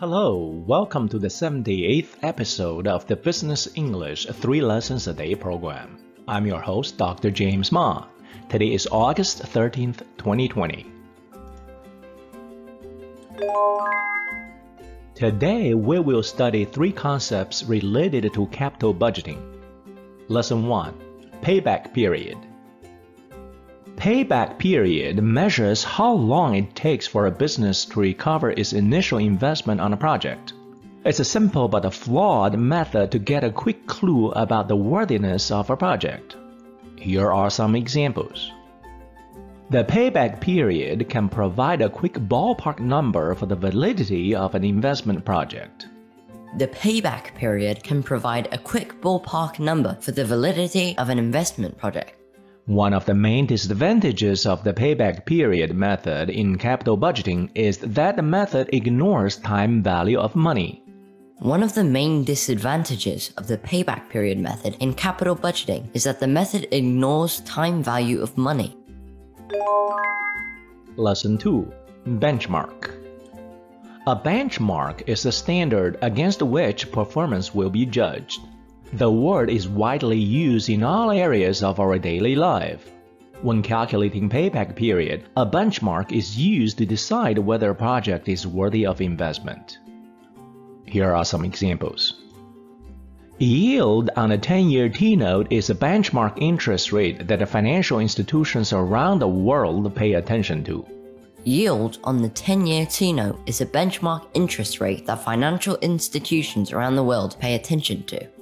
Hello, welcome to the 78th episode of the Business English 3 Lessons a Day program. I'm your host, Dr. James Ma. Today is August 13th, 2020. Today we will study three concepts related to capital budgeting. Lesson 1 Payback Period. Payback period measures how long it takes for a business to recover its initial investment on a project. It's a simple but a flawed method to get a quick clue about the worthiness of a project. Here are some examples. The payback period can provide a quick ballpark number for the validity of an investment project. The payback period can provide a quick ballpark number for the validity of an investment project. One of the main disadvantages of the payback period method in capital budgeting is that the method ignores time value of money. One of the main disadvantages of the payback period method in capital budgeting is that the method ignores time value of money. Lesson 2 Benchmark A benchmark is a standard against which performance will be judged. The word is widely used in all areas of our daily life. When calculating payback period, a benchmark is used to decide whether a project is worthy of investment. Here are some examples. Yield on a 10-year T-note is a benchmark interest rate that financial institutions around the world pay attention to. Yield on the 10 year T note is a benchmark interest rate that financial institutions around the world pay attention to.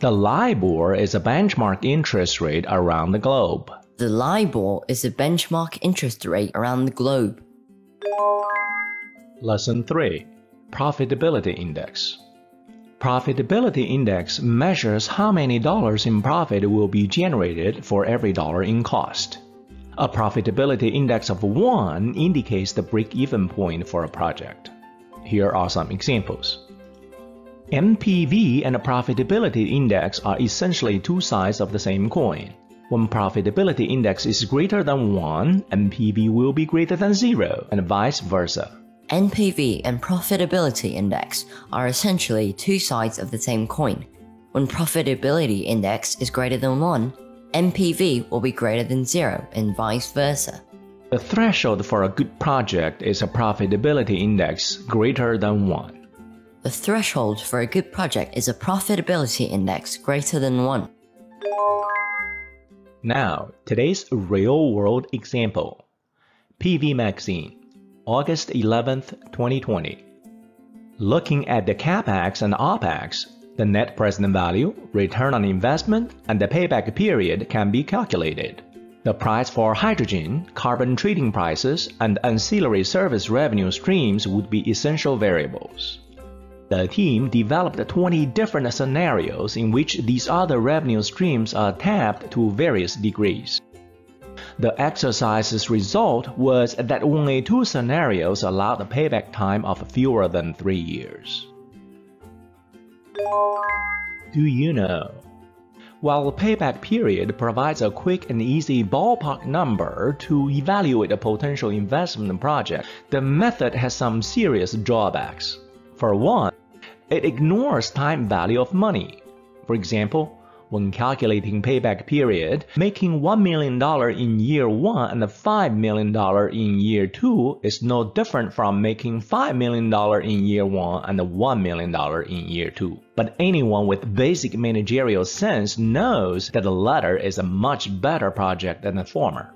The LIBOR is a benchmark interest rate around the globe. The LIBOR is a benchmark interest rate around the globe. Lesson 3 Profitability Index Profitability Index measures how many dollars in profit will be generated for every dollar in cost. A profitability index of 1 indicates the break even point for a project. Here are some examples. NPV and a profitability index are essentially two sides of the same coin. When profitability index is greater than 1, NPV will be greater than 0, and vice versa. NPV and profitability index are essentially two sides of the same coin. When profitability index is greater than 1, NPV will be greater than 0 and vice versa. The threshold for a good project is a profitability index greater than 1. The threshold for a good project is a profitability index greater than 1. Now, today's real world example PV Magazine, August 11th, 2020. Looking at the capex and opex, the net present value, return on investment, and the payback period can be calculated. The price for hydrogen, carbon trading prices, and ancillary service revenue streams would be essential variables. The team developed 20 different scenarios in which these other revenue streams are tapped to various degrees. The exercise's result was that only two scenarios allowed a payback time of fewer than three years. Do you know? While the payback period provides a quick and easy ballpark number to evaluate a potential investment project, the method has some serious drawbacks. For one, it ignores time value of money. For example, when calculating payback period, making $1 million in year 1 and $5 million in year 2 is no different from making $5 million in year 1 and $1 million in year 2. But anyone with basic managerial sense knows that the latter is a much better project than the former.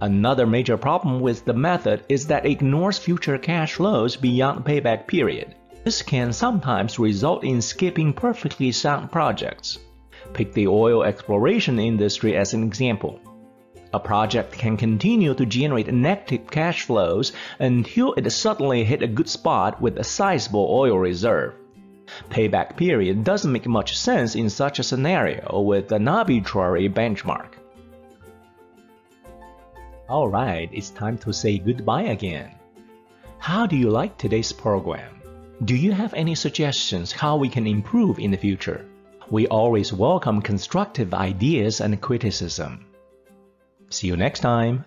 Another major problem with the method is that it ignores future cash flows beyond payback period. This can sometimes result in skipping perfectly sound projects. Pick the oil exploration industry as an example. A project can continue to generate negative cash flows until it suddenly hit a good spot with a sizable oil reserve. Payback period doesn't make much sense in such a scenario with an arbitrary benchmark. Alright, it's time to say goodbye again. How do you like today's program? Do you have any suggestions how we can improve in the future? We always welcome constructive ideas and criticism. See you next time.